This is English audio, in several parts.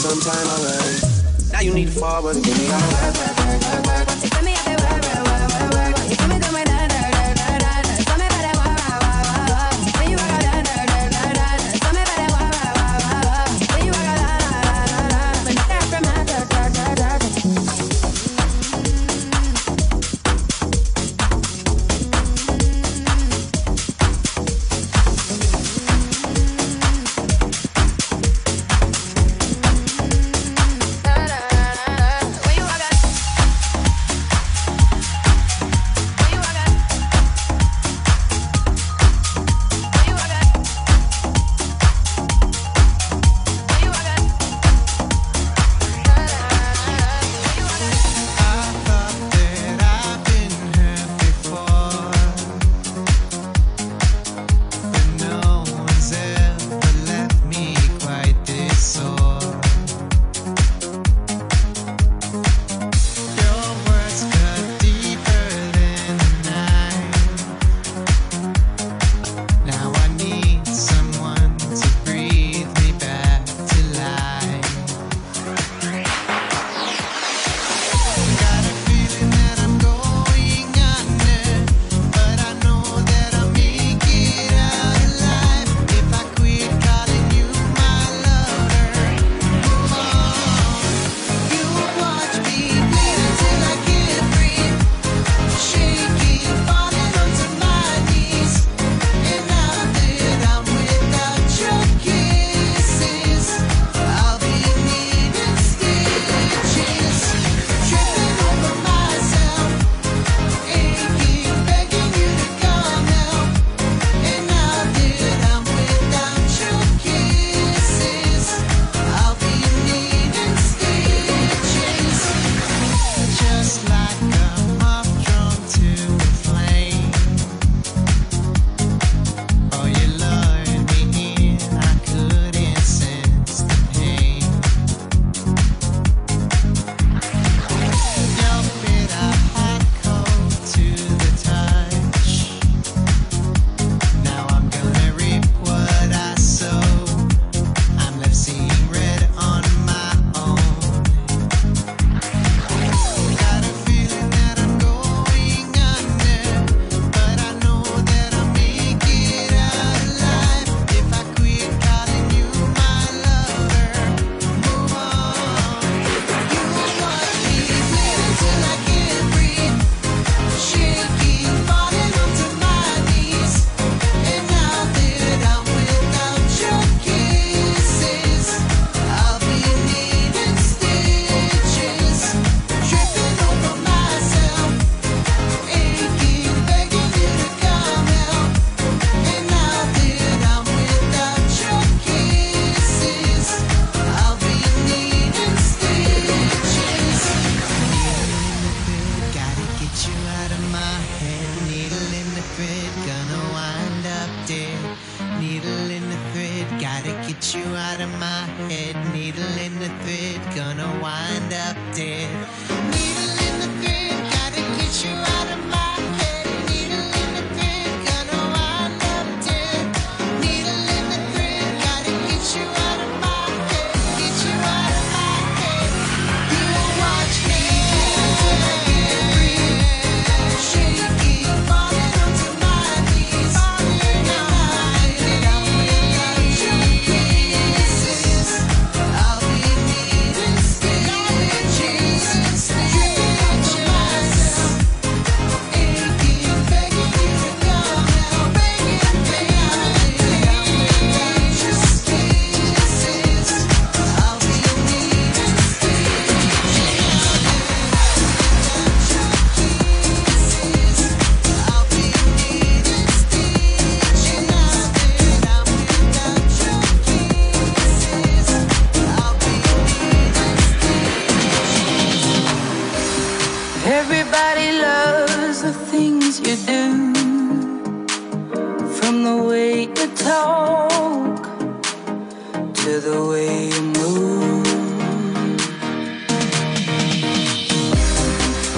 sometime I learn. Now you need to fall, but give me all.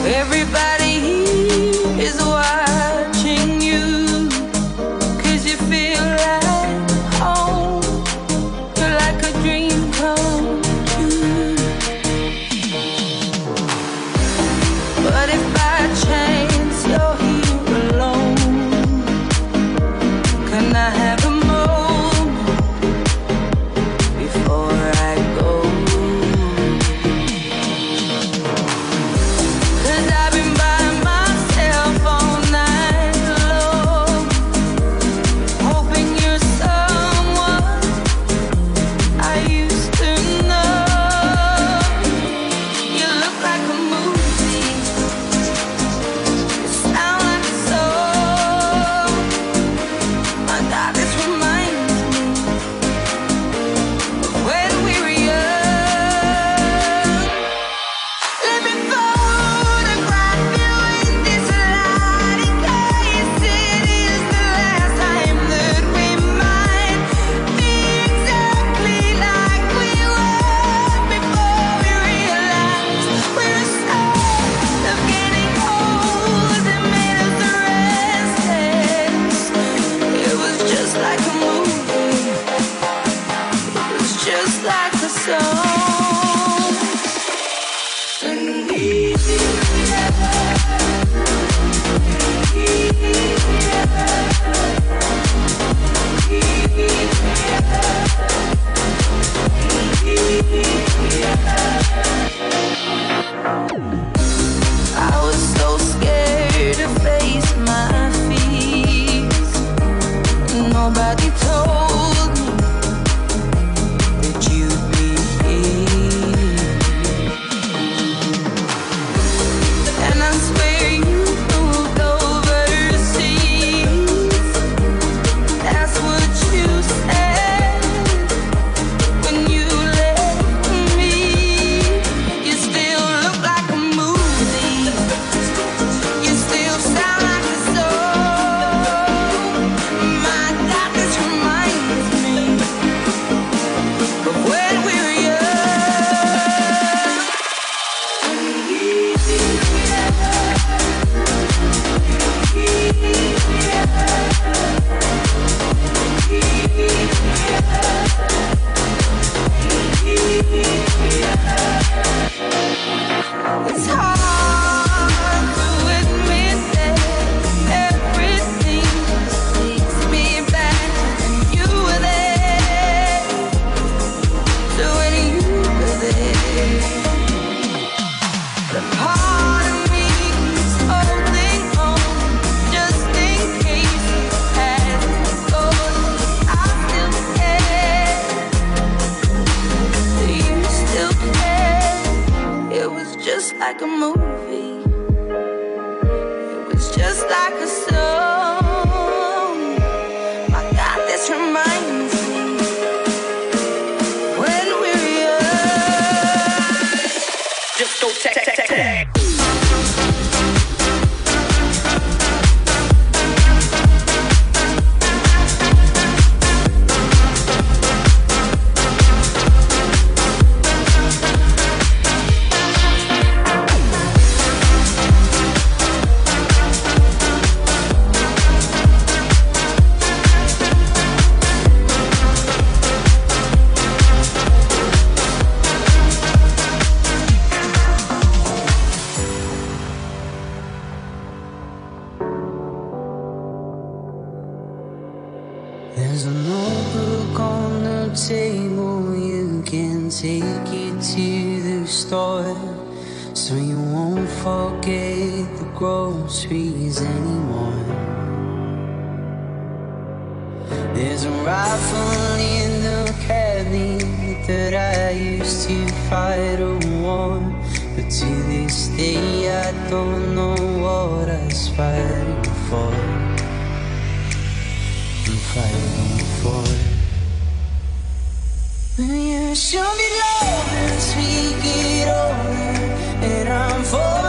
Everybody try to warn But to this day I don't know what I was fighting for. I'm fighting for When you show me love and speak it over And I'm falling.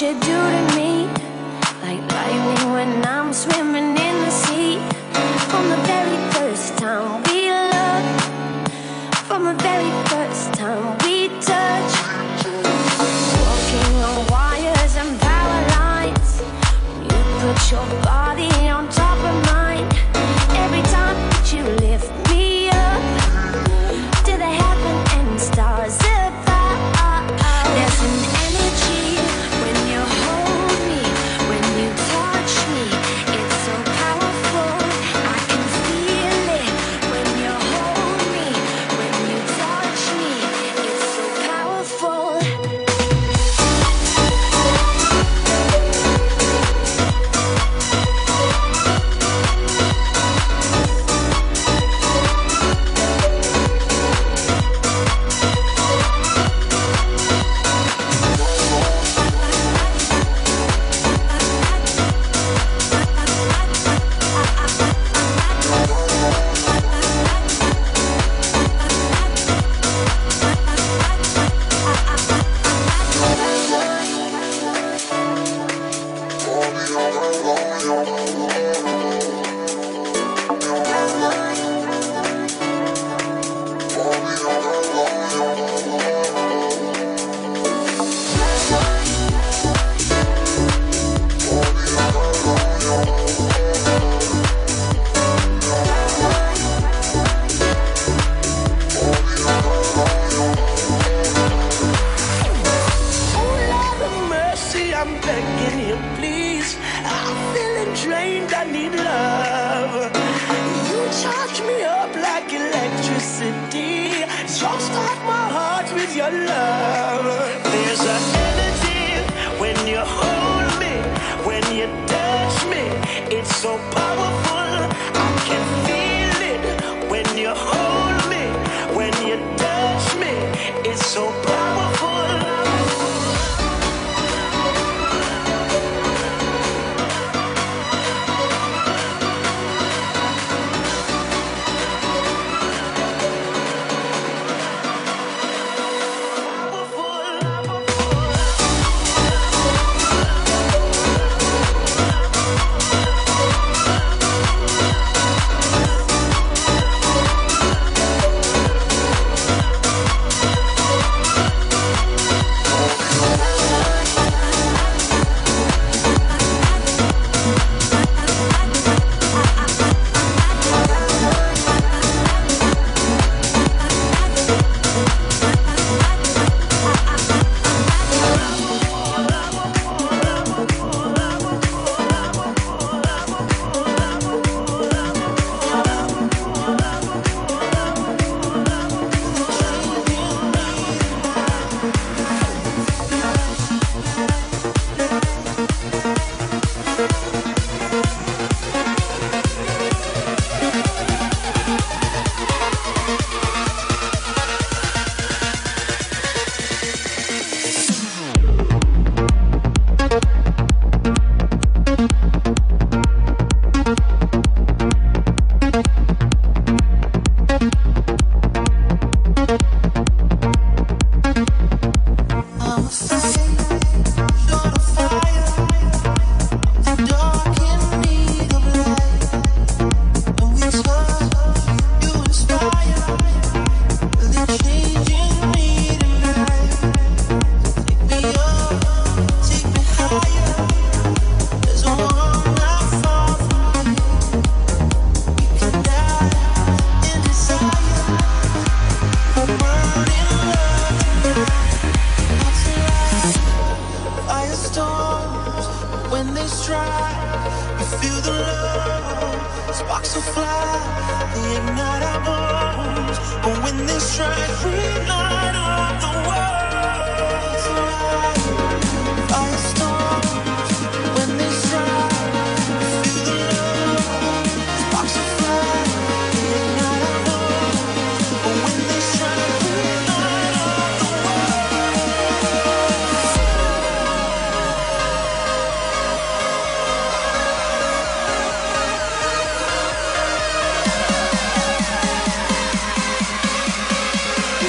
You do to me? Love.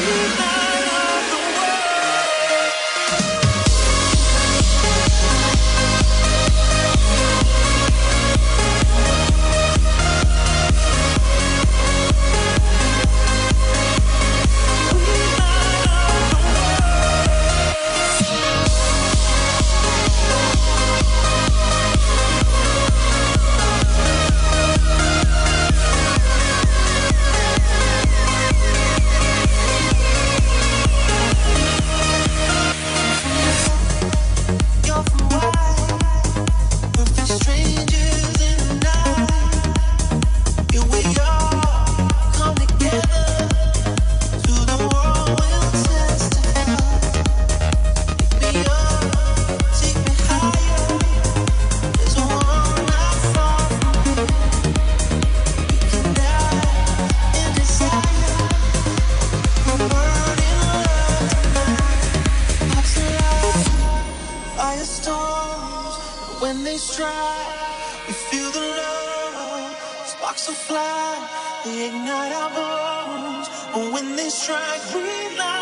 Everybody. We feel the love, sparks will fly. They ignite our bones. When they strike, we light.